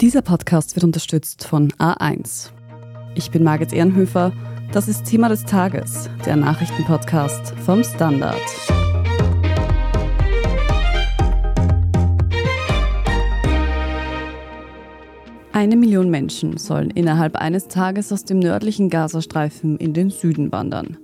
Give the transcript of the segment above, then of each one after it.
Dieser Podcast wird unterstützt von A1. Ich bin Margit Ehrenhöfer. Das ist Thema des Tages, der Nachrichtenpodcast vom Standard. Eine Million Menschen sollen innerhalb eines Tages aus dem nördlichen Gazastreifen in den Süden wandern.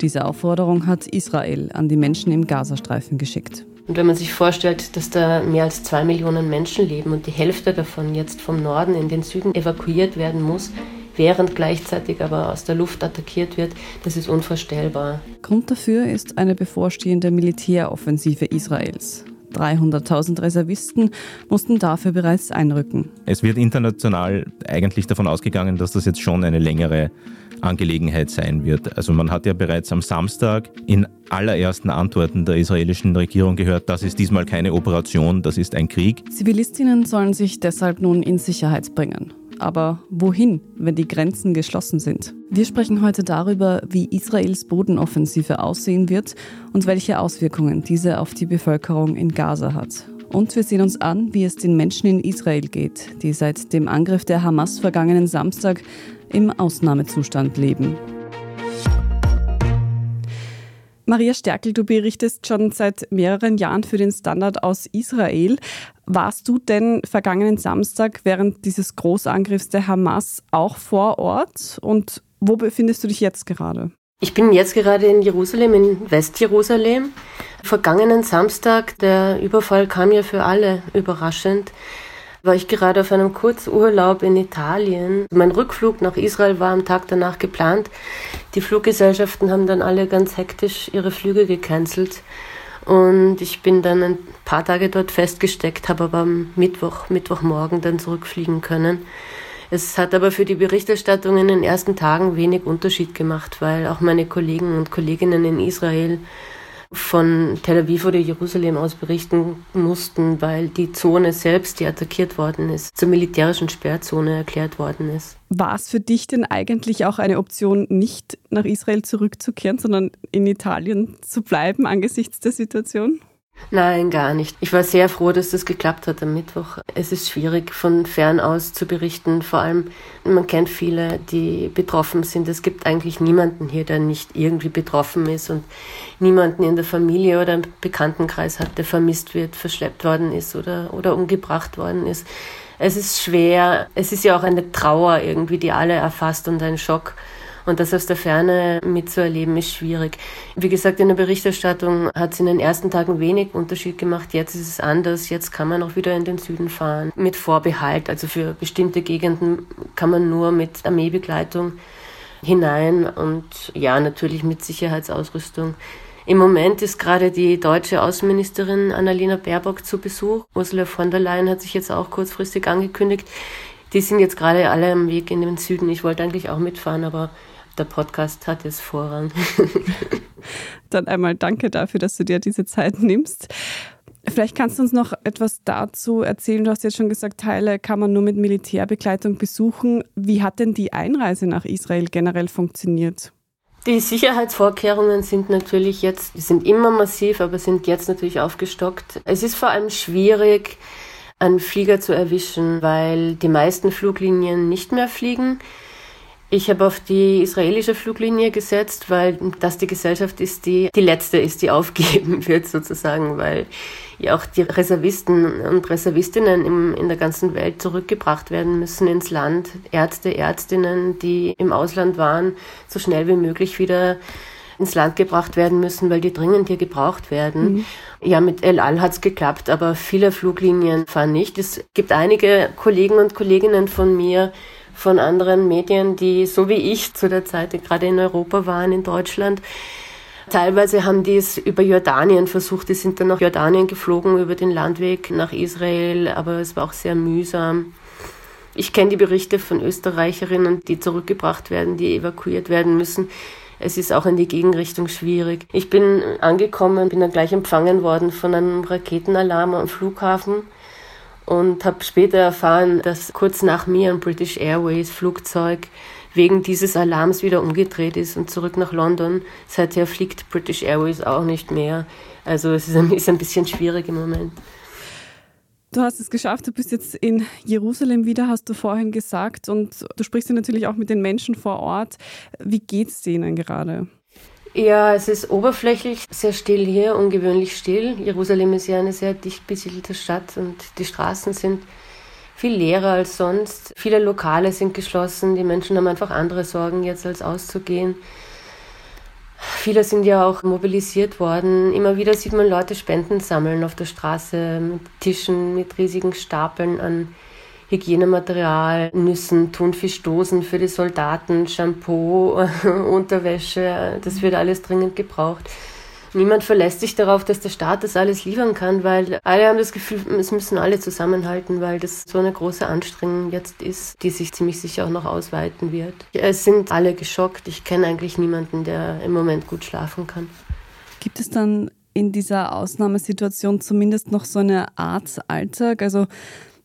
Diese Aufforderung hat Israel an die Menschen im Gazastreifen geschickt. Und wenn man sich vorstellt, dass da mehr als zwei Millionen Menschen leben und die Hälfte davon jetzt vom Norden in den Süden evakuiert werden muss, während gleichzeitig aber aus der Luft attackiert wird, das ist unvorstellbar. Grund dafür ist eine bevorstehende Militäroffensive Israels. 300.000 Reservisten mussten dafür bereits einrücken. Es wird international eigentlich davon ausgegangen, dass das jetzt schon eine längere Angelegenheit sein wird. Also man hat ja bereits am Samstag in allerersten Antworten der israelischen Regierung gehört, das ist diesmal keine Operation, das ist ein Krieg. Zivilistinnen sollen sich deshalb nun in Sicherheit bringen. Aber wohin, wenn die Grenzen geschlossen sind? Wir sprechen heute darüber, wie Israels Bodenoffensive aussehen wird und welche Auswirkungen diese auf die Bevölkerung in Gaza hat. Und wir sehen uns an, wie es den Menschen in Israel geht, die seit dem Angriff der Hamas vergangenen Samstag im Ausnahmezustand leben. Maria Stärkel, du berichtest schon seit mehreren Jahren für den Standard aus Israel. Warst du denn vergangenen Samstag während dieses Großangriffs der Hamas auch vor Ort? Und wo befindest du dich jetzt gerade? Ich bin jetzt gerade in Jerusalem, in Westjerusalem. Vergangenen Samstag, der Überfall kam ja für alle überraschend war ich gerade auf einem Kurzurlaub in Italien. Mein Rückflug nach Israel war am Tag danach geplant. Die Fluggesellschaften haben dann alle ganz hektisch ihre Flüge gecancelt. Und ich bin dann ein paar Tage dort festgesteckt, habe aber am Mittwoch, Mittwochmorgen dann zurückfliegen können. Es hat aber für die Berichterstattung in den ersten Tagen wenig Unterschied gemacht, weil auch meine Kollegen und Kolleginnen in Israel von Tel Aviv oder Jerusalem aus berichten mussten, weil die Zone selbst, die attackiert worden ist, zur militärischen Sperrzone erklärt worden ist. War es für dich denn eigentlich auch eine Option, nicht nach Israel zurückzukehren, sondern in Italien zu bleiben angesichts der Situation? Nein, gar nicht. Ich war sehr froh, dass das geklappt hat am Mittwoch. Es ist schwierig, von fern aus zu berichten. Vor allem, man kennt viele, die betroffen sind. Es gibt eigentlich niemanden hier, der nicht irgendwie betroffen ist und niemanden in der Familie oder im Bekanntenkreis hat, der vermisst wird, verschleppt worden ist oder, oder umgebracht worden ist. Es ist schwer. Es ist ja auch eine Trauer irgendwie, die alle erfasst und ein Schock. Und das aus der Ferne mitzuerleben, ist schwierig. Wie gesagt, in der Berichterstattung hat es in den ersten Tagen wenig Unterschied gemacht. Jetzt ist es anders. Jetzt kann man auch wieder in den Süden fahren. Mit Vorbehalt. Also für bestimmte Gegenden kann man nur mit Armeebegleitung hinein und ja, natürlich mit Sicherheitsausrüstung. Im Moment ist gerade die deutsche Außenministerin Annalena Baerbock zu Besuch. Ursula von der Leyen hat sich jetzt auch kurzfristig angekündigt. Die sind jetzt gerade alle am Weg in den Süden. Ich wollte eigentlich auch mitfahren, aber der Podcast hat jetzt Vorrang. Dann einmal danke dafür, dass du dir diese Zeit nimmst. Vielleicht kannst du uns noch etwas dazu erzählen. Du hast jetzt schon gesagt, Teile kann man nur mit Militärbegleitung besuchen. Wie hat denn die Einreise nach Israel generell funktioniert? Die Sicherheitsvorkehrungen sind natürlich jetzt, die sind immer massiv, aber sind jetzt natürlich aufgestockt. Es ist vor allem schwierig, einen Flieger zu erwischen, weil die meisten Fluglinien nicht mehr fliegen. Ich habe auf die israelische Fluglinie gesetzt, weil das die Gesellschaft ist, die die letzte ist, die aufgeben wird sozusagen, weil ja auch die Reservisten und Reservistinnen im, in der ganzen Welt zurückgebracht werden müssen ins Land. Ärzte, Ärztinnen, die im Ausland waren, so schnell wie möglich wieder ins Land gebracht werden müssen, weil die dringend hier gebraucht werden. Mhm. Ja, mit El Al hat's geklappt, aber viele Fluglinien fahren nicht. Es gibt einige Kollegen und Kolleginnen von mir, von anderen Medien, die so wie ich zu der Zeit gerade in Europa waren, in Deutschland. Teilweise haben die es über Jordanien versucht, die sind dann nach Jordanien geflogen über den Landweg nach Israel, aber es war auch sehr mühsam. Ich kenne die Berichte von Österreicherinnen, die zurückgebracht werden, die evakuiert werden müssen. Es ist auch in die Gegenrichtung schwierig. Ich bin angekommen, bin dann gleich empfangen worden von einem Raketenalarm am Flughafen und habe später erfahren, dass kurz nach mir ein British Airways Flugzeug wegen dieses Alarms wieder umgedreht ist und zurück nach London. Seither fliegt British Airways auch nicht mehr. Also es ist ein, ist ein bisschen schwierig im Moment. Du hast es geschafft, du bist jetzt in Jerusalem wieder, hast du vorhin gesagt, und du sprichst ja natürlich auch mit den Menschen vor Ort. Wie geht's denen gerade? Ja, es ist oberflächlich sehr still hier, ungewöhnlich still. Jerusalem ist ja eine sehr dicht besiedelte Stadt und die Straßen sind viel leerer als sonst. Viele Lokale sind geschlossen, die Menschen haben einfach andere Sorgen jetzt als auszugehen. Viele sind ja auch mobilisiert worden. Immer wieder sieht man Leute Spenden sammeln auf der Straße mit Tischen, mit riesigen Stapeln an Hygienematerial, Nüssen, Thunfischdosen für die Soldaten, Shampoo, Unterwäsche. Das wird alles dringend gebraucht. Niemand verlässt sich darauf, dass der Staat das alles liefern kann, weil alle haben das Gefühl, es müssen alle zusammenhalten, weil das so eine große Anstrengung jetzt ist, die sich ziemlich sicher auch noch ausweiten wird. Es sind alle geschockt. Ich kenne eigentlich niemanden, der im Moment gut schlafen kann. Gibt es dann in dieser Ausnahmesituation zumindest noch so eine Art Alltag? Also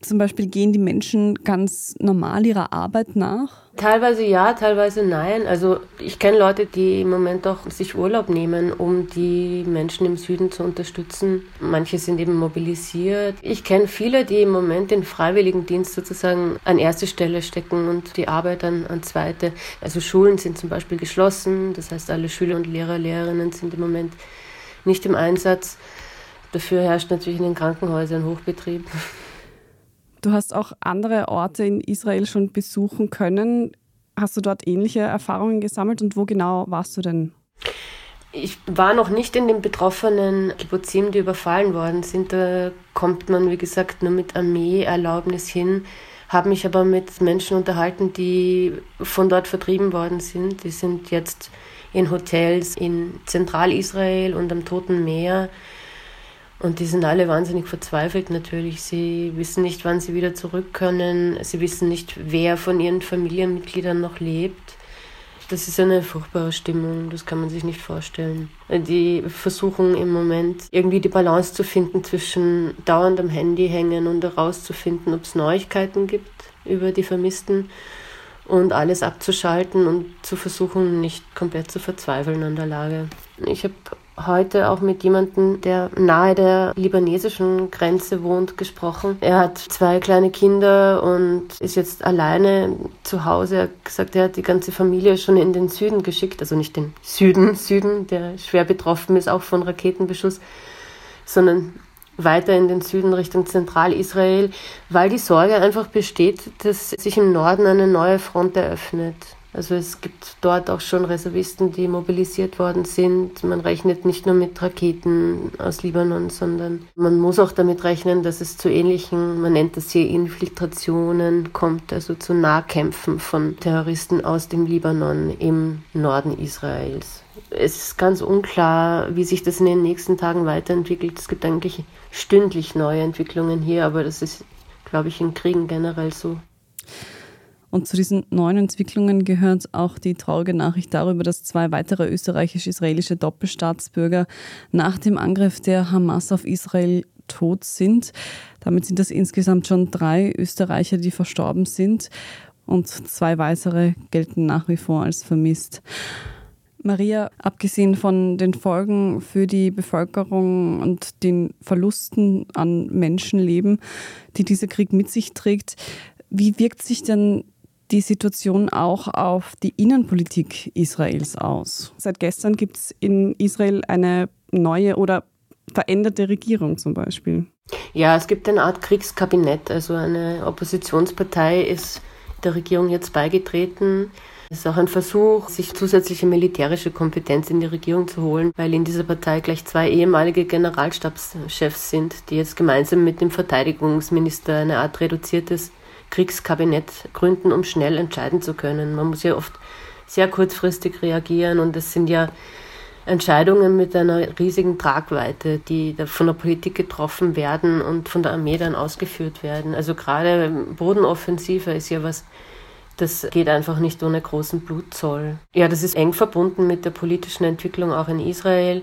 zum Beispiel gehen die Menschen ganz normal ihrer Arbeit nach? Teilweise ja, teilweise nein. Also ich kenne Leute, die im Moment auch sich Urlaub nehmen, um die Menschen im Süden zu unterstützen. Manche sind eben mobilisiert. Ich kenne viele, die im Moment den Freiwilligendienst sozusagen an erste Stelle stecken und die Arbeit an, an zweite. Also Schulen sind zum Beispiel geschlossen. Das heißt, alle Schüler und Lehrer, Lehrerinnen sind im Moment nicht im Einsatz. Dafür herrscht natürlich in den Krankenhäusern Hochbetrieb. Du hast auch andere Orte in Israel schon besuchen können. Hast du dort ähnliche Erfahrungen gesammelt und wo genau warst du denn? Ich war noch nicht in den betroffenen Kibbutzim, die überfallen worden sind. Da kommt man, wie gesagt, nur mit Armeeerlaubnis hin. Habe mich aber mit Menschen unterhalten, die von dort vertrieben worden sind. Die sind jetzt in Hotels in Zentralisrael und am Toten Meer und die sind alle wahnsinnig verzweifelt natürlich. Sie wissen nicht, wann sie wieder zurück können. Sie wissen nicht, wer von ihren Familienmitgliedern noch lebt. Das ist eine furchtbare Stimmung, das kann man sich nicht vorstellen. Die versuchen im Moment irgendwie die Balance zu finden zwischen dauernd am Handy hängen und herauszufinden, ob es Neuigkeiten gibt über die Vermissten und alles abzuschalten und zu versuchen, nicht komplett zu verzweifeln an der Lage. Ich habe heute auch mit jemandem, der nahe der libanesischen Grenze wohnt, gesprochen. Er hat zwei kleine Kinder und ist jetzt alleine zu Hause. Er hat gesagt, er hat die ganze Familie schon in den Süden geschickt, also nicht den Süden, Süden, der schwer betroffen ist auch von Raketenbeschuss, sondern weiter in den Süden Richtung Zentralisrael, weil die Sorge einfach besteht, dass sich im Norden eine neue Front eröffnet. Also es gibt dort auch schon Reservisten, die mobilisiert worden sind. Man rechnet nicht nur mit Raketen aus Libanon, sondern man muss auch damit rechnen, dass es zu ähnlichen, man nennt das hier Infiltrationen, kommt, also zu Nahkämpfen von Terroristen aus dem Libanon im Norden Israels. Es ist ganz unklar, wie sich das in den nächsten Tagen weiterentwickelt. Es gibt eigentlich stündlich neue Entwicklungen hier, aber das ist, glaube ich, in Kriegen generell so. Und zu diesen neuen Entwicklungen gehört auch die traurige Nachricht darüber, dass zwei weitere österreichisch-israelische Doppelstaatsbürger nach dem Angriff der Hamas auf Israel tot sind. Damit sind das insgesamt schon drei Österreicher, die verstorben sind. Und zwei weitere gelten nach wie vor als vermisst. Maria, abgesehen von den Folgen für die Bevölkerung und den Verlusten an Menschenleben, die dieser Krieg mit sich trägt, wie wirkt sich denn die Situation auch auf die Innenpolitik Israels aus? Seit gestern gibt es in Israel eine neue oder veränderte Regierung zum Beispiel. Ja, es gibt eine Art Kriegskabinett. Also eine Oppositionspartei ist der Regierung jetzt beigetreten. Es ist auch ein Versuch, sich zusätzliche militärische Kompetenz in die Regierung zu holen, weil in dieser Partei gleich zwei ehemalige Generalstabschefs sind, die jetzt gemeinsam mit dem Verteidigungsminister eine Art reduziertes Kriegskabinett gründen, um schnell entscheiden zu können. Man muss ja oft sehr kurzfristig reagieren und es sind ja Entscheidungen mit einer riesigen Tragweite, die von der Politik getroffen werden und von der Armee dann ausgeführt werden. Also gerade Bodenoffensive ist ja was, das geht einfach nicht ohne großen Blutzoll. Ja, das ist eng verbunden mit der politischen Entwicklung auch in Israel.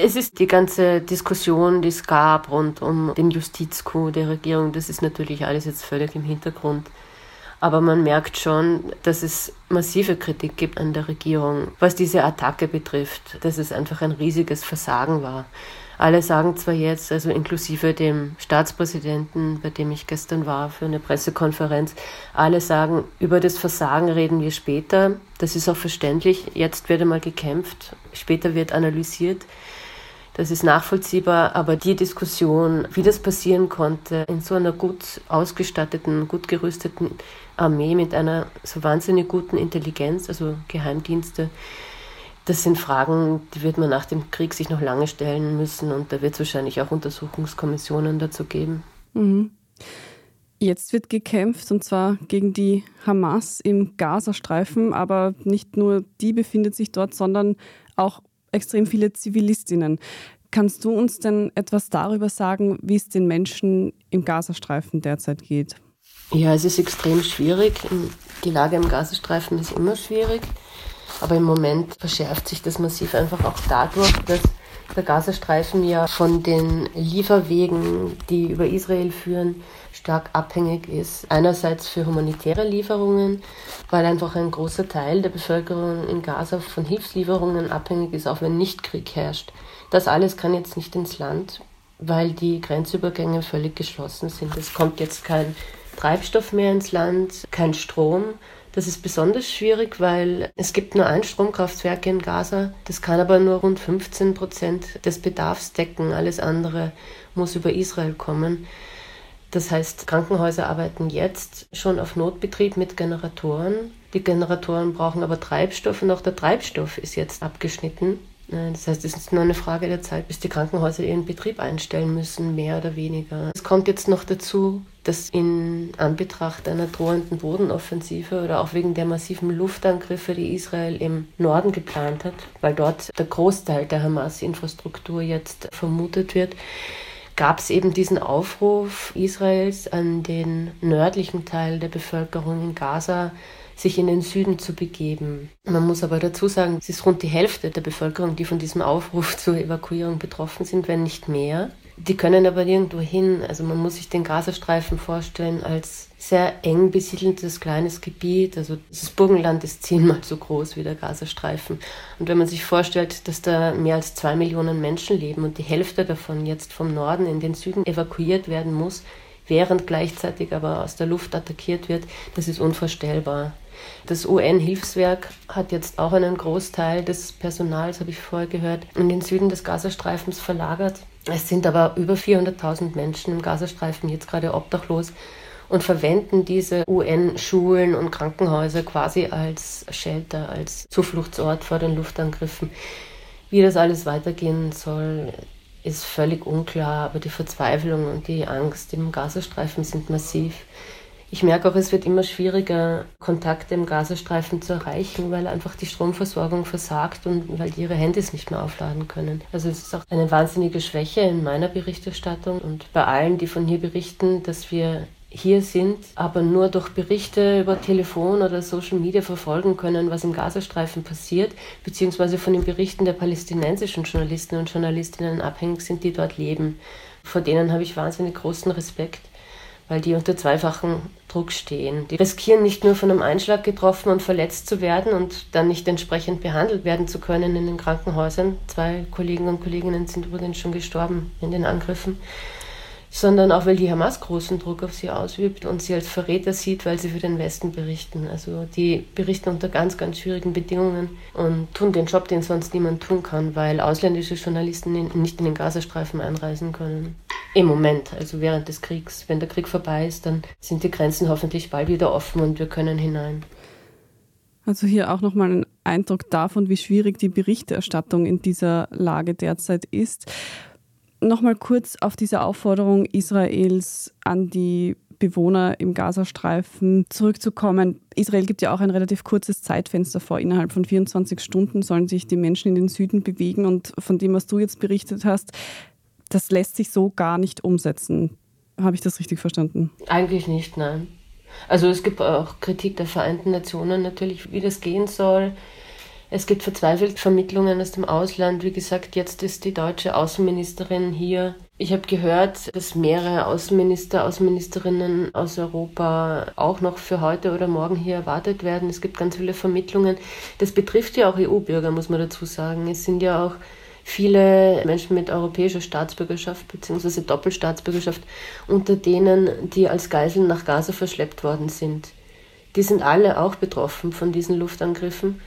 Es ist die ganze Diskussion, die es gab rund um den Justizcoup der Regierung, das ist natürlich alles jetzt völlig im Hintergrund. Aber man merkt schon, dass es massive Kritik gibt an der Regierung, was diese Attacke betrifft, dass es einfach ein riesiges Versagen war. Alle sagen zwar jetzt, also inklusive dem Staatspräsidenten, bei dem ich gestern war für eine Pressekonferenz, alle sagen, über das Versagen reden wir später. Das ist auch verständlich. Jetzt wird einmal gekämpft, später wird analysiert. Das ist nachvollziehbar, aber die Diskussion, wie das passieren konnte, in so einer gut ausgestatteten, gut gerüsteten Armee mit einer so wahnsinnig guten Intelligenz, also Geheimdienste, das sind Fragen, die wird man nach dem Krieg sich noch lange stellen müssen und da wird es wahrscheinlich auch Untersuchungskommissionen dazu geben. Mhm. Jetzt wird gekämpft und zwar gegen die Hamas im Gazastreifen, aber nicht nur die befindet sich dort, sondern auch extrem viele Zivilistinnen. Kannst du uns denn etwas darüber sagen, wie es den Menschen im Gazastreifen derzeit geht? Ja, es ist extrem schwierig. Die Lage im Gazastreifen ist immer schwierig. Aber im Moment verschärft sich das massiv einfach auch dadurch, dass der Gazastreifen ja von den Lieferwegen, die über Israel führen, stark abhängig ist. Einerseits für humanitäre Lieferungen, weil einfach ein großer Teil der Bevölkerung in Gaza von Hilfslieferungen abhängig ist, auch wenn nicht Krieg herrscht. Das alles kann jetzt nicht ins Land, weil die Grenzübergänge völlig geschlossen sind. Es kommt jetzt kein Treibstoff mehr ins Land, kein Strom. Das ist besonders schwierig, weil es gibt nur ein Stromkraftwerk in Gaza. Das kann aber nur rund 15 Prozent des Bedarfs decken. Alles andere muss über Israel kommen. Das heißt, Krankenhäuser arbeiten jetzt schon auf Notbetrieb mit Generatoren. Die Generatoren brauchen aber Treibstoff und auch der Treibstoff ist jetzt abgeschnitten. Das heißt, es ist nur eine Frage der Zeit, bis die Krankenhäuser ihren Betrieb einstellen müssen, mehr oder weniger. Es kommt jetzt noch dazu, dass in Anbetracht einer drohenden Bodenoffensive oder auch wegen der massiven Luftangriffe, die Israel im Norden geplant hat, weil dort der Großteil der Hamas-Infrastruktur jetzt vermutet wird, gab es eben diesen Aufruf Israels an den nördlichen Teil der Bevölkerung in Gaza, sich in den Süden zu begeben. Man muss aber dazu sagen, es ist rund die Hälfte der Bevölkerung, die von diesem Aufruf zur Evakuierung betroffen sind, wenn nicht mehr. Die können aber nirgendwo hin. Also man muss sich den Gazastreifen vorstellen als sehr eng besiedeltes kleines Gebiet. Also das Burgenland ist zehnmal so groß wie der Gazastreifen. Und wenn man sich vorstellt, dass da mehr als zwei Millionen Menschen leben und die Hälfte davon jetzt vom Norden in den Süden evakuiert werden muss, während gleichzeitig aber aus der Luft attackiert wird, das ist unvorstellbar. Das UN-Hilfswerk hat jetzt auch einen Großteil des Personals, habe ich vorher gehört, in den Süden des Gazastreifens verlagert. Es sind aber über 400.000 Menschen im Gazastreifen jetzt gerade obdachlos und verwenden diese UN-Schulen und Krankenhäuser quasi als Shelter, als Zufluchtsort vor den Luftangriffen. Wie das alles weitergehen soll, ist völlig unklar, aber die Verzweiflung und die Angst im Gazastreifen sind massiv. Ich merke auch, es wird immer schwieriger, Kontakte im Gazastreifen zu erreichen, weil einfach die Stromversorgung versagt und weil die ihre Handys nicht mehr aufladen können. Also es ist auch eine wahnsinnige Schwäche in meiner Berichterstattung und bei allen, die von hier berichten, dass wir hier sind, aber nur durch Berichte über Telefon oder Social Media verfolgen können, was im Gazastreifen passiert, beziehungsweise von den Berichten der palästinensischen Journalisten und Journalistinnen abhängig sind, die dort leben. Vor denen habe ich wahnsinnig großen Respekt weil die unter zweifachen Druck stehen. Die riskieren nicht nur von einem Einschlag getroffen und verletzt zu werden und dann nicht entsprechend behandelt werden zu können in den Krankenhäusern. Zwei Kollegen und Kolleginnen sind übrigens schon gestorben in den Angriffen sondern auch weil die Hamas großen Druck auf sie ausübt und sie als Verräter sieht, weil sie für den Westen berichten. Also die berichten unter ganz, ganz schwierigen Bedingungen und tun den Job, den sonst niemand tun kann, weil ausländische Journalisten nicht in den Gazastreifen einreisen können. Im Moment, also während des Kriegs. Wenn der Krieg vorbei ist, dann sind die Grenzen hoffentlich bald wieder offen und wir können hinein. Also hier auch nochmal ein Eindruck davon, wie schwierig die Berichterstattung in dieser Lage derzeit ist nochmal kurz auf diese Aufforderung Israels an die Bewohner im Gazastreifen zurückzukommen. Israel gibt ja auch ein relativ kurzes Zeitfenster vor. Innerhalb von 24 Stunden sollen sich die Menschen in den Süden bewegen. Und von dem, was du jetzt berichtet hast, das lässt sich so gar nicht umsetzen. Habe ich das richtig verstanden? Eigentlich nicht, nein. Also es gibt auch Kritik der Vereinten Nationen natürlich, wie das gehen soll. Es gibt verzweifelt Vermittlungen aus dem Ausland. Wie gesagt, jetzt ist die deutsche Außenministerin hier. Ich habe gehört, dass mehrere Außenminister, Außenministerinnen aus Europa auch noch für heute oder morgen hier erwartet werden. Es gibt ganz viele Vermittlungen. Das betrifft ja auch EU-Bürger, muss man dazu sagen. Es sind ja auch viele Menschen mit europäischer Staatsbürgerschaft bzw. Doppelstaatsbürgerschaft unter denen, die als Geiseln nach Gaza verschleppt worden sind. Die sind alle auch betroffen von diesen Luftangriffen.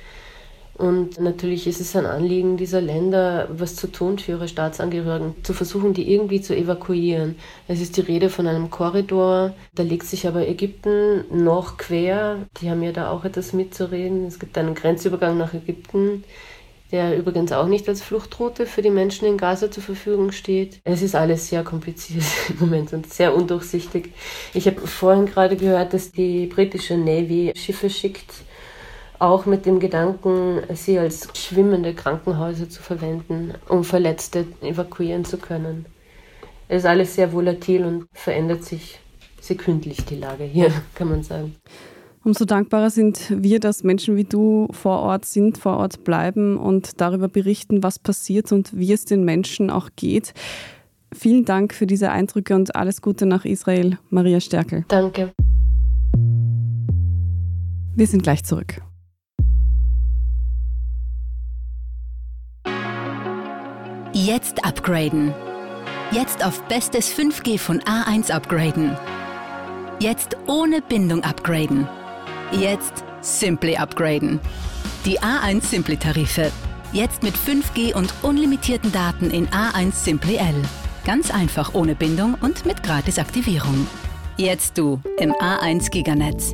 Und natürlich ist es ein Anliegen dieser Länder, was zu tun für ihre Staatsangehörigen, zu versuchen, die irgendwie zu evakuieren. Es ist die Rede von einem Korridor, da legt sich aber Ägypten noch quer. Die haben ja da auch etwas mitzureden. Es gibt einen Grenzübergang nach Ägypten, der übrigens auch nicht als Fluchtroute für die Menschen in Gaza zur Verfügung steht. Es ist alles sehr kompliziert im Moment und sehr undurchsichtig. Ich habe vorhin gerade gehört, dass die britische Navy Schiffe schickt, auch mit dem Gedanken, sie als schwimmende Krankenhäuser zu verwenden, um Verletzte evakuieren zu können. Es ist alles sehr volatil und verändert sich sekündlich die Lage hier, kann man sagen. Umso dankbarer sind wir, dass Menschen wie du vor Ort sind, vor Ort bleiben und darüber berichten, was passiert und wie es den Menschen auch geht. Vielen Dank für diese Eindrücke und alles Gute nach Israel, Maria Stärkel. Danke. Wir sind gleich zurück. Jetzt upgraden. Jetzt auf bestes 5G von A1 upgraden. Jetzt ohne Bindung upgraden. Jetzt Simply upgraden. Die A1 Simply Tarife. Jetzt mit 5G und unlimitierten Daten in A1 Simply L. Ganz einfach ohne Bindung und mit Gratisaktivierung. Jetzt du im A1 Giganetz.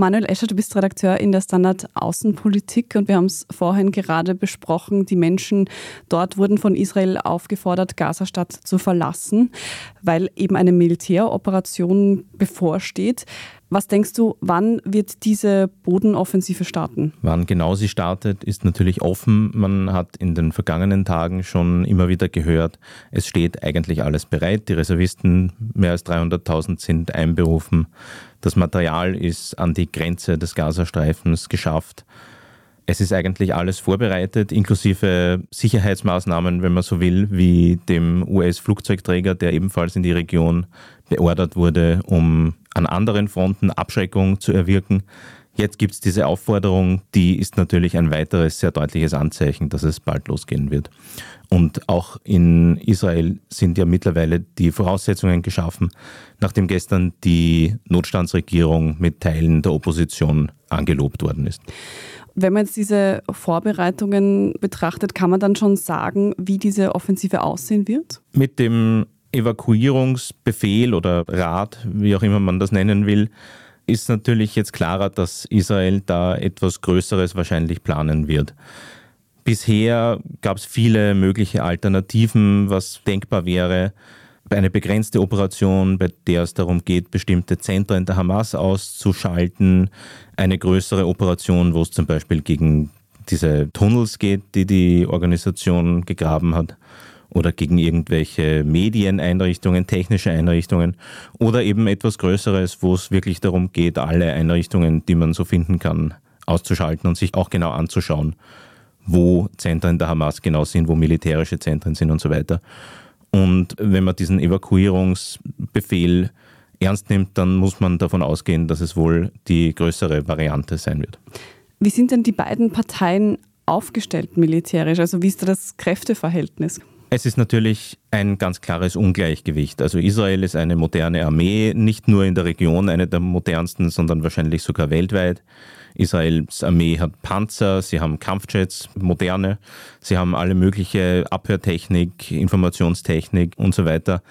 Manuel Escher, du bist Redakteur in der Standard Außenpolitik und wir haben es vorhin gerade besprochen. Die Menschen dort wurden von Israel aufgefordert, Gazastadt zu verlassen, weil eben eine Militäroperation bevorsteht. Was denkst du, wann wird diese Bodenoffensive starten? Wann genau sie startet, ist natürlich offen. Man hat in den vergangenen Tagen schon immer wieder gehört, es steht eigentlich alles bereit. Die Reservisten, mehr als 300.000 sind einberufen. Das Material ist an die Grenze des Gazastreifens geschafft. Es ist eigentlich alles vorbereitet, inklusive Sicherheitsmaßnahmen, wenn man so will, wie dem US-Flugzeugträger, der ebenfalls in die Region beordert wurde, um an anderen Fronten Abschreckung zu erwirken. Jetzt gibt es diese Aufforderung, die ist natürlich ein weiteres sehr deutliches Anzeichen, dass es bald losgehen wird. Und auch in Israel sind ja mittlerweile die Voraussetzungen geschaffen, nachdem gestern die Notstandsregierung mit Teilen der Opposition angelobt worden ist. Wenn man jetzt diese Vorbereitungen betrachtet, kann man dann schon sagen, wie diese Offensive aussehen wird? Mit dem Evakuierungsbefehl oder Rat, wie auch immer man das nennen will, ist natürlich jetzt klarer, dass Israel da etwas Größeres wahrscheinlich planen wird. Bisher gab es viele mögliche Alternativen, was denkbar wäre. Eine begrenzte Operation, bei der es darum geht, bestimmte Zentren der Hamas auszuschalten. Eine größere Operation, wo es zum Beispiel gegen diese Tunnels geht, die die Organisation gegraben hat oder gegen irgendwelche Medieneinrichtungen, technische Einrichtungen oder eben etwas Größeres, wo es wirklich darum geht, alle Einrichtungen, die man so finden kann, auszuschalten und sich auch genau anzuschauen, wo Zentren der Hamas genau sind, wo militärische Zentren sind und so weiter. Und wenn man diesen Evakuierungsbefehl ernst nimmt, dann muss man davon ausgehen, dass es wohl die größere Variante sein wird. Wie sind denn die beiden Parteien aufgestellt militärisch? Also wie ist da das Kräfteverhältnis? Es ist natürlich ein ganz klares Ungleichgewicht. Also Israel ist eine moderne Armee, nicht nur in der Region eine der modernsten, sondern wahrscheinlich sogar weltweit. Israels Armee hat Panzer, sie haben Kampfjets, moderne, sie haben alle mögliche Abhörtechnik, Informationstechnik und so weiter.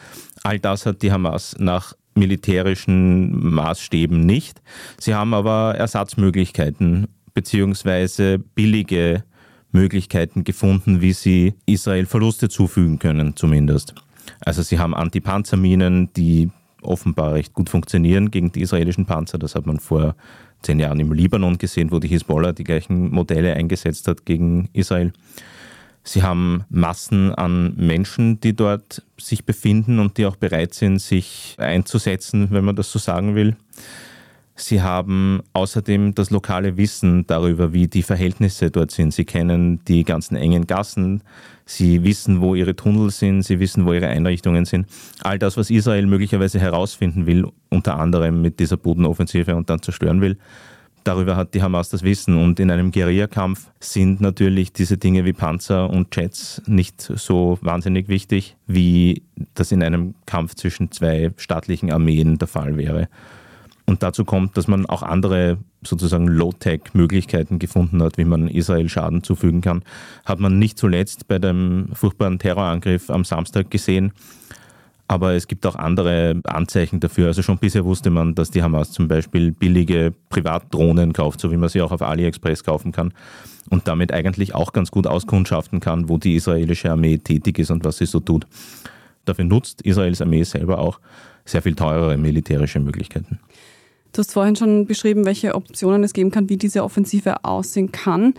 All das hat die Hamas nach militärischen Maßstäben nicht. Sie haben aber Ersatzmöglichkeiten beziehungsweise billige Möglichkeiten gefunden, wie sie Israel Verluste zufügen können, zumindest. Also sie haben Antipanzerminen, die offenbar recht gut funktionieren gegen die israelischen Panzer. Das hat man vor zehn Jahren im Libanon gesehen, wo die Hisbollah die gleichen Modelle eingesetzt hat gegen Israel. Sie haben Massen an Menschen, die dort sich befinden und die auch bereit sind, sich einzusetzen, wenn man das so sagen will. Sie haben außerdem das lokale Wissen darüber, wie die Verhältnisse dort sind. Sie kennen die ganzen engen Gassen, sie wissen, wo ihre Tunnel sind, sie wissen, wo ihre Einrichtungen sind. All das, was Israel möglicherweise herausfinden will, unter anderem mit dieser Bodenoffensive und dann zerstören will, darüber hat die Hamas das Wissen. Und in einem Guerillakampf sind natürlich diese Dinge wie Panzer und Jets nicht so wahnsinnig wichtig, wie das in einem Kampf zwischen zwei staatlichen Armeen der Fall wäre. Und dazu kommt, dass man auch andere sozusagen Low-Tech-Möglichkeiten gefunden hat, wie man Israel Schaden zufügen kann. Hat man nicht zuletzt bei dem furchtbaren Terrorangriff am Samstag gesehen. Aber es gibt auch andere Anzeichen dafür. Also schon bisher wusste man, dass die Hamas zum Beispiel billige Privatdrohnen kauft, so wie man sie auch auf AliExpress kaufen kann. Und damit eigentlich auch ganz gut auskundschaften kann, wo die israelische Armee tätig ist und was sie so tut. Dafür nutzt Israels Armee selber auch sehr viel teurere militärische Möglichkeiten. Du hast vorhin schon beschrieben, welche Optionen es geben kann, wie diese Offensive aussehen kann.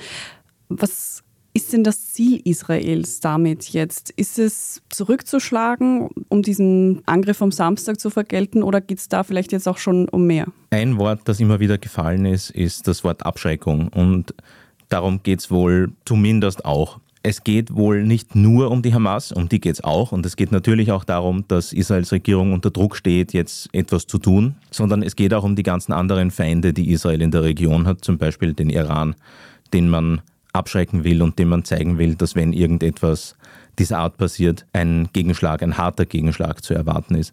Was ist denn das Ziel Israels damit jetzt? Ist es zurückzuschlagen, um diesen Angriff vom Samstag zu vergelten oder geht es da vielleicht jetzt auch schon um mehr? Ein Wort, das immer wieder gefallen ist, ist das Wort Abschreckung. Und darum geht es wohl zumindest auch es geht wohl nicht nur um die Hamas, um die geht es auch. Und es geht natürlich auch darum, dass Israels Regierung unter Druck steht, jetzt etwas zu tun, sondern es geht auch um die ganzen anderen Feinde, die Israel in der Region hat, zum Beispiel den Iran, den man abschrecken will und dem man zeigen will, dass wenn irgendetwas dieser Art passiert, ein Gegenschlag, ein harter Gegenschlag zu erwarten ist.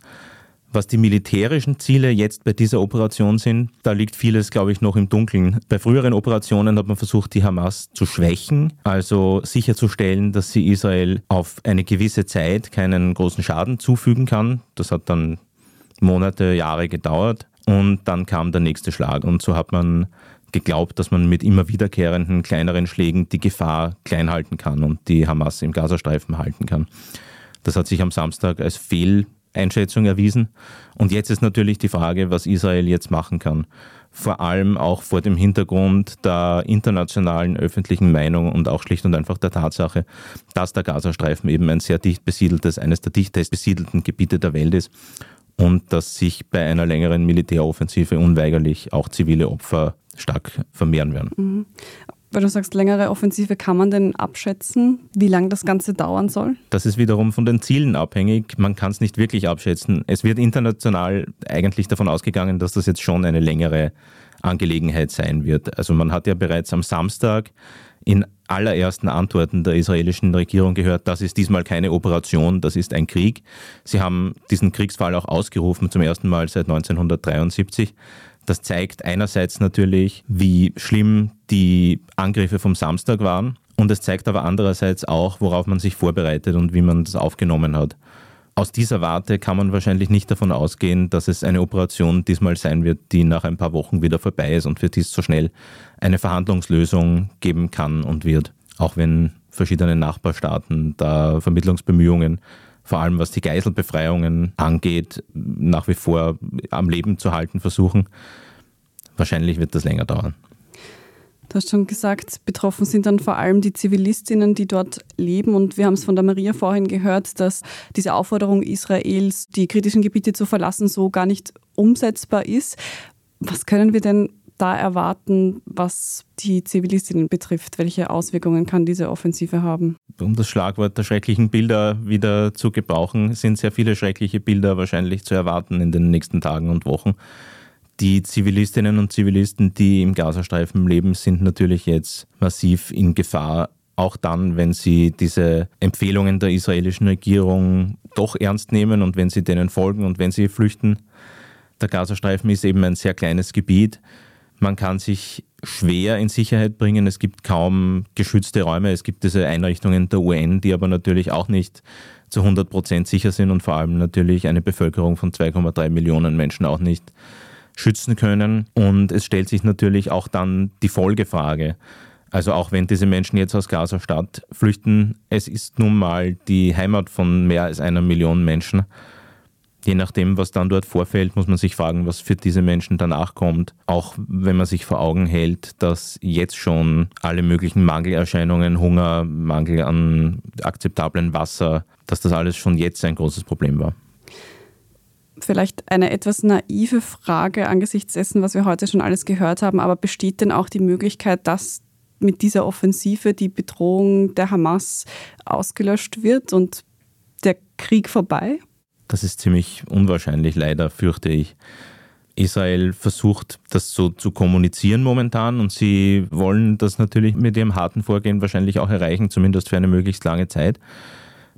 Was die militärischen Ziele jetzt bei dieser Operation sind, da liegt vieles, glaube ich, noch im Dunkeln. Bei früheren Operationen hat man versucht, die Hamas zu schwächen, also sicherzustellen, dass sie Israel auf eine gewisse Zeit keinen großen Schaden zufügen kann. Das hat dann Monate, Jahre gedauert und dann kam der nächste Schlag. Und so hat man geglaubt, dass man mit immer wiederkehrenden kleineren Schlägen die Gefahr klein halten kann und die Hamas im Gazastreifen halten kann. Das hat sich am Samstag als Fehl Einschätzung erwiesen. Und jetzt ist natürlich die Frage, was Israel jetzt machen kann. Vor allem auch vor dem Hintergrund der internationalen öffentlichen Meinung und auch schlicht und einfach der Tatsache, dass der Gazastreifen eben ein sehr dicht besiedeltes, eines der dichtest besiedelten Gebiete der Welt ist und dass sich bei einer längeren Militäroffensive unweigerlich auch zivile Opfer stark vermehren werden. Mhm weil du sagst, längere Offensive, kann man denn abschätzen, wie lange das Ganze dauern soll? Das ist wiederum von den Zielen abhängig. Man kann es nicht wirklich abschätzen. Es wird international eigentlich davon ausgegangen, dass das jetzt schon eine längere Angelegenheit sein wird. Also man hat ja bereits am Samstag in allerersten Antworten der israelischen Regierung gehört, das ist diesmal keine Operation, das ist ein Krieg. Sie haben diesen Kriegsfall auch ausgerufen zum ersten Mal seit 1973. Das zeigt einerseits natürlich, wie schlimm die Angriffe vom Samstag waren. Und es zeigt aber andererseits auch, worauf man sich vorbereitet und wie man das aufgenommen hat. Aus dieser Warte kann man wahrscheinlich nicht davon ausgehen, dass es eine Operation diesmal sein wird, die nach ein paar Wochen wieder vorbei ist und für die es so schnell eine Verhandlungslösung geben kann und wird. Auch wenn verschiedene Nachbarstaaten da Vermittlungsbemühungen vor allem was die Geiselbefreiungen angeht, nach wie vor am Leben zu halten versuchen. Wahrscheinlich wird das länger dauern. Du hast schon gesagt, betroffen sind dann vor allem die Zivilistinnen, die dort leben. Und wir haben es von der Maria vorhin gehört, dass diese Aufforderung Israels, die kritischen Gebiete zu verlassen, so gar nicht umsetzbar ist. Was können wir denn da erwarten, was die Zivilistinnen betrifft? Welche Auswirkungen kann diese Offensive haben? Um das Schlagwort der schrecklichen Bilder wieder zu gebrauchen, sind sehr viele schreckliche Bilder wahrscheinlich zu erwarten in den nächsten Tagen und Wochen. Die Zivilistinnen und Zivilisten, die im Gazastreifen leben, sind natürlich jetzt massiv in Gefahr, auch dann, wenn sie diese Empfehlungen der israelischen Regierung doch ernst nehmen und wenn sie denen folgen und wenn sie flüchten. Der Gazastreifen ist eben ein sehr kleines Gebiet. Man kann sich schwer in Sicherheit bringen. Es gibt kaum geschützte Räume. Es gibt diese Einrichtungen der UN, die aber natürlich auch nicht zu 100 Prozent sicher sind und vor allem natürlich eine Bevölkerung von 2,3 Millionen Menschen auch nicht schützen können. Und es stellt sich natürlich auch dann die Folgefrage. Also auch wenn diese Menschen jetzt aus Gaza-Stadt flüchten, es ist nun mal die Heimat von mehr als einer Million Menschen je nachdem, was dann dort vorfällt, muss man sich fragen, was für diese Menschen danach kommt. Auch wenn man sich vor Augen hält, dass jetzt schon alle möglichen Mangelerscheinungen, Hunger, Mangel an akzeptablem Wasser, dass das alles schon jetzt ein großes Problem war. Vielleicht eine etwas naive Frage angesichts dessen, was wir heute schon alles gehört haben, aber besteht denn auch die Möglichkeit, dass mit dieser Offensive die Bedrohung der Hamas ausgelöscht wird und der Krieg vorbei? Das ist ziemlich unwahrscheinlich, leider, fürchte ich. Israel versucht, das so zu kommunizieren momentan und sie wollen das natürlich mit ihrem harten Vorgehen wahrscheinlich auch erreichen, zumindest für eine möglichst lange Zeit.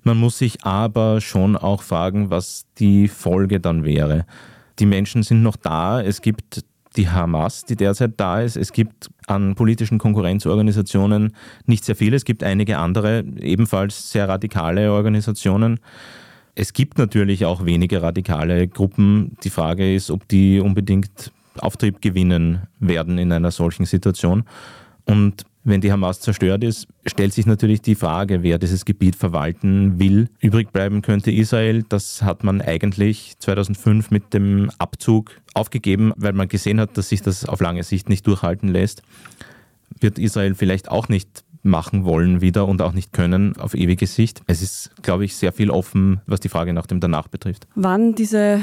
Man muss sich aber schon auch fragen, was die Folge dann wäre. Die Menschen sind noch da, es gibt die Hamas, die derzeit da ist. Es gibt an politischen Konkurrenzorganisationen nicht sehr viele. Es gibt einige andere, ebenfalls sehr radikale Organisationen. Es gibt natürlich auch wenige radikale Gruppen. Die Frage ist, ob die unbedingt Auftrieb gewinnen werden in einer solchen Situation. Und wenn die Hamas zerstört ist, stellt sich natürlich die Frage, wer dieses Gebiet verwalten will. Übrig bleiben könnte Israel. Das hat man eigentlich 2005 mit dem Abzug aufgegeben, weil man gesehen hat, dass sich das auf lange Sicht nicht durchhalten lässt. Wird Israel vielleicht auch nicht machen wollen wieder und auch nicht können auf ewige Sicht. Es ist, glaube ich, sehr viel offen, was die Frage nach dem Danach betrifft. Wann diese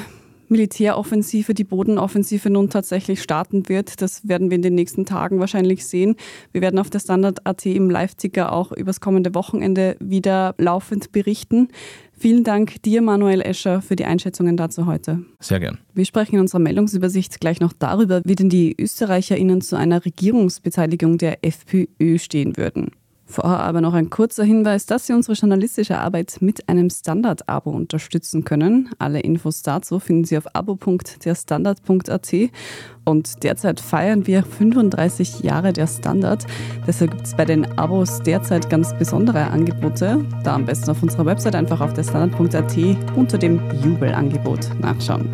Militäroffensive, die Bodenoffensive nun tatsächlich starten wird. Das werden wir in den nächsten Tagen wahrscheinlich sehen. Wir werden auf der Standard.at im Live-Ticker auch übers kommende Wochenende wieder laufend berichten. Vielen Dank dir, Manuel Escher, für die Einschätzungen dazu heute. Sehr gern. Wir sprechen in unserer Meldungsübersicht gleich noch darüber, wie denn die ÖsterreicherInnen zu einer Regierungsbeteiligung der FPÖ stehen würden. Vorher aber noch ein kurzer Hinweis, dass Sie unsere journalistische Arbeit mit einem Standard-Abo unterstützen können. Alle Infos dazu finden Sie auf abo.derstandard.at. Und derzeit feiern wir 35 Jahre der Standard. Deshalb gibt es bei den Abos derzeit ganz besondere Angebote. Da am besten auf unserer Website einfach auf derstandard.at unter dem Jubelangebot nachschauen.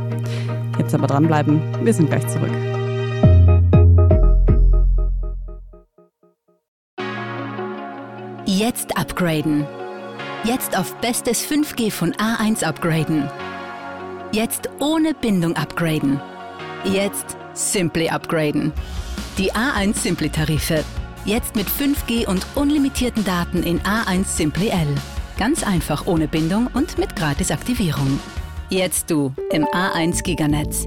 Jetzt aber dranbleiben, wir sind gleich zurück. Jetzt upgraden. Jetzt auf bestes 5G von A1 upgraden. Jetzt ohne Bindung upgraden. Jetzt Simply upgraden. Die A1 Simply Tarife. Jetzt mit 5G und unlimitierten Daten in A1 Simply L. Ganz einfach ohne Bindung und mit Gratisaktivierung. Jetzt du im A1 Giganetz.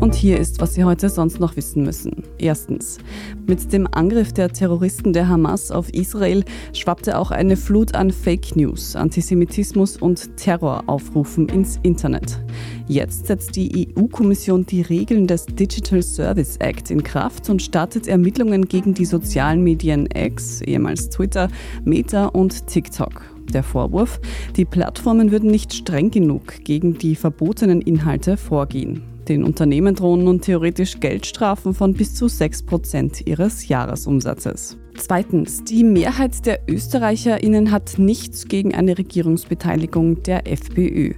Und hier ist, was Sie heute sonst noch wissen müssen. Erstens. Mit dem Angriff der Terroristen der Hamas auf Israel schwappte auch eine Flut an Fake News, Antisemitismus und Terroraufrufen ins Internet. Jetzt setzt die EU-Kommission die Regeln des Digital Service Act in Kraft und startet Ermittlungen gegen die sozialen Medien X, ehemals Twitter, Meta und TikTok. Der Vorwurf, die Plattformen würden nicht streng genug gegen die verbotenen Inhalte vorgehen. Den Unternehmen drohen nun theoretisch Geldstrafen von bis zu 6% ihres Jahresumsatzes. Zweitens, die Mehrheit der ÖsterreicherInnen hat nichts gegen eine Regierungsbeteiligung der FPÖ.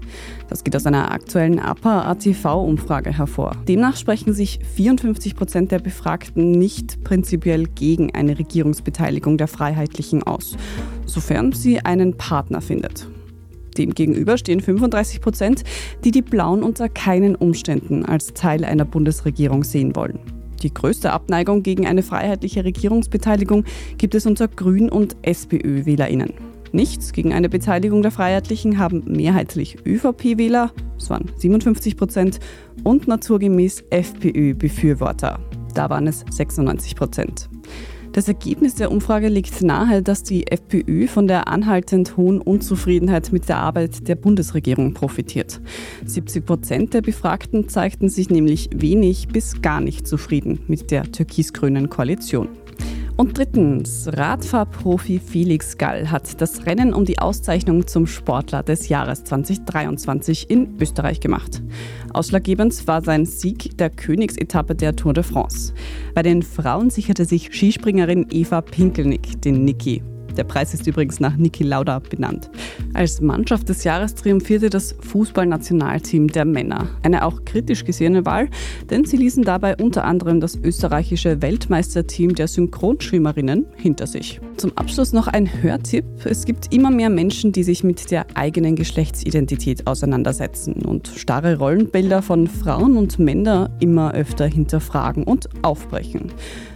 Das geht aus einer aktuellen APA-ATV-Umfrage hervor. Demnach sprechen sich 54 Prozent der Befragten nicht prinzipiell gegen eine Regierungsbeteiligung der Freiheitlichen aus. sofern sie einen Partner findet. Demgegenüber stehen 35 Prozent, die die Blauen unter keinen Umständen als Teil einer Bundesregierung sehen wollen. Die größte Abneigung gegen eine freiheitliche Regierungsbeteiligung gibt es unter Grün- und SPÖ-WählerInnen. Nichts gegen eine Beteiligung der Freiheitlichen haben mehrheitlich ÖVP-Wähler, das waren 57 Prozent, und naturgemäß FPÖ-Befürworter, da waren es 96 Prozent. Das Ergebnis der Umfrage legt nahe, dass die FPÖ von der anhaltend hohen Unzufriedenheit mit der Arbeit der Bundesregierung profitiert. 70 Prozent der Befragten zeigten sich nämlich wenig bis gar nicht zufrieden mit der türkis-grünen Koalition. Und drittens, Radfahrprofi Felix Gall hat das Rennen um die Auszeichnung zum Sportler des Jahres 2023 in Österreich gemacht. Ausschlaggebend war sein Sieg der Königsetappe der Tour de France. Bei den Frauen sicherte sich Skispringerin Eva Pinkelnick den Niki. Der Preis ist übrigens nach Niki Lauda benannt. Als Mannschaft des Jahres triumphierte das Fußballnationalteam der Männer. Eine auch kritisch gesehene Wahl, denn sie ließen dabei unter anderem das österreichische Weltmeisterteam der Synchronschwimmerinnen hinter sich. Zum Abschluss noch ein Hörtipp. Es gibt immer mehr Menschen, die sich mit der eigenen Geschlechtsidentität auseinandersetzen und starre Rollenbilder von Frauen und Männern immer öfter hinterfragen und aufbrechen.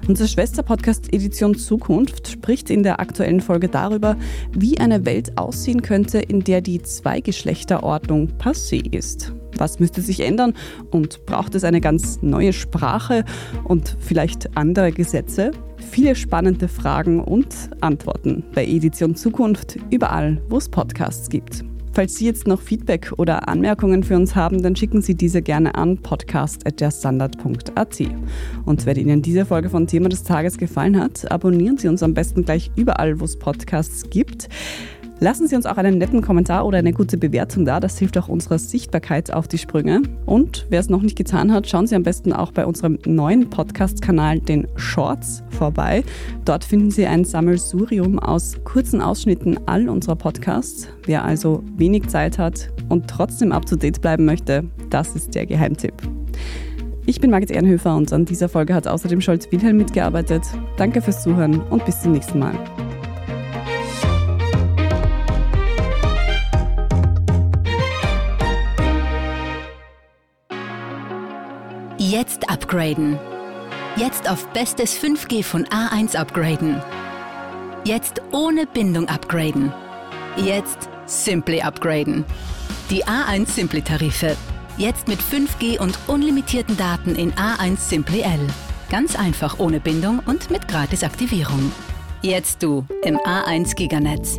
Unser Schwesterpodcast Edition Zukunft spricht in der aktuellen Folge darüber, wie eine Welt aussehen könnte, in der die Zweigeschlechterordnung passé ist. Was müsste sich ändern und braucht es eine ganz neue Sprache und vielleicht andere Gesetze? Viele spannende Fragen und Antworten bei Edition Zukunft überall, wo es Podcasts gibt. Falls Sie jetzt noch Feedback oder Anmerkungen für uns haben, dann schicken Sie diese gerne an podcast.derstandard.at. Und wenn Ihnen diese Folge von Thema des Tages gefallen hat, abonnieren Sie uns am besten gleich überall, wo es Podcasts gibt. Lassen Sie uns auch einen netten Kommentar oder eine gute Bewertung da. Das hilft auch unserer Sichtbarkeit auf die Sprünge. Und wer es noch nicht getan hat, schauen Sie am besten auch bei unserem neuen Podcast-Kanal, den Shorts, vorbei. Dort finden Sie ein Sammelsurium aus kurzen Ausschnitten all unserer Podcasts. Wer also wenig Zeit hat und trotzdem up-to-date bleiben möchte, das ist der Geheimtipp. Ich bin Margit Ehrenhöfer und an dieser Folge hat außerdem Scholz Wilhelm mitgearbeitet. Danke fürs Zuhören und bis zum nächsten Mal. Jetzt upgraden. Jetzt auf bestes 5G von A1 upgraden. Jetzt ohne Bindung upgraden. Jetzt Simply upgraden. Die A1 Simply Tarife. Jetzt mit 5G und unlimitierten Daten in A1 Simply L. Ganz einfach ohne Bindung und mit Gratisaktivierung. Jetzt du im A1 Giganetz.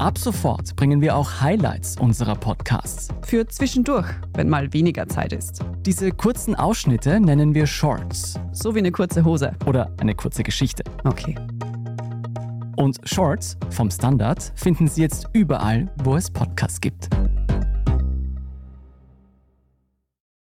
Ab sofort bringen wir auch Highlights unserer Podcasts. Für zwischendurch, wenn mal weniger Zeit ist. Diese kurzen Ausschnitte nennen wir Shorts. So wie eine kurze Hose. Oder eine kurze Geschichte. Okay. Und Shorts vom Standard finden Sie jetzt überall, wo es Podcasts gibt.